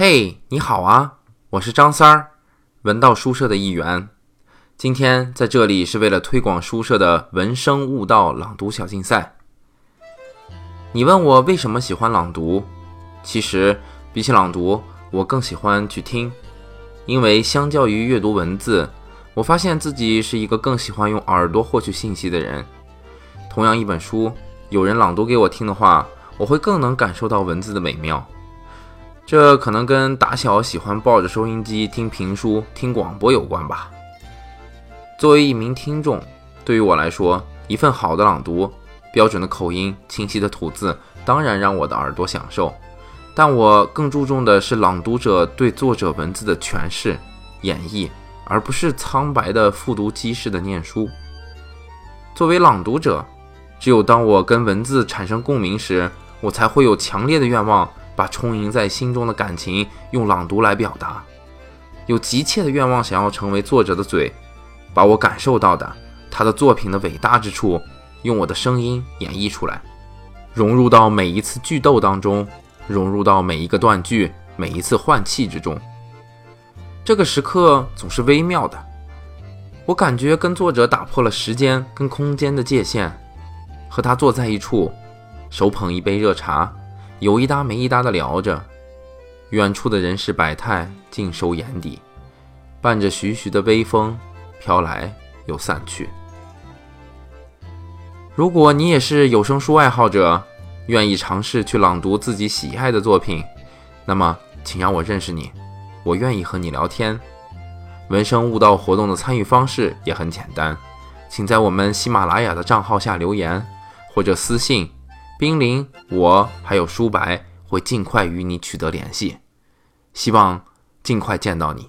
嘿，你好啊，我是张三儿，文道书社的一员。今天在这里是为了推广书社的文生悟道朗读小竞赛。你问我为什么喜欢朗读？其实比起朗读，我更喜欢去听，因为相较于阅读文字，我发现自己是一个更喜欢用耳朵获取信息的人。同样一本书，有人朗读给我听的话，我会更能感受到文字的美妙。这可能跟打小喜欢抱着收音机听评书、听广播有关吧。作为一名听众，对于我来说，一份好的朗读、标准的口音、清晰的吐字，当然让我的耳朵享受。但我更注重的是朗读者对作者文字的诠释、演绎，而不是苍白的复读机式的念书。作为朗读者，只有当我跟文字产生共鸣时，我才会有强烈的愿望。把充盈在心中的感情用朗读来表达，有急切的愿望想要成为作者的嘴，把我感受到的他的作品的伟大之处，用我的声音演绎出来，融入到每一次剧斗当中，融入到每一个断句、每一次换气之中。这个时刻总是微妙的，我感觉跟作者打破了时间跟空间的界限，和他坐在一处，手捧一杯热茶。有一搭没一搭的聊着，远处的人世百态尽收眼底，伴着徐徐的微风，飘来又散去。如果你也是有声书爱好者，愿意尝试去朗读自己喜爱的作品，那么请让我认识你，我愿意和你聊天。闻声悟道活动的参与方式也很简单，请在我们喜马拉雅的账号下留言，或者私信。冰凌，我还有舒白会尽快与你取得联系，希望尽快见到你。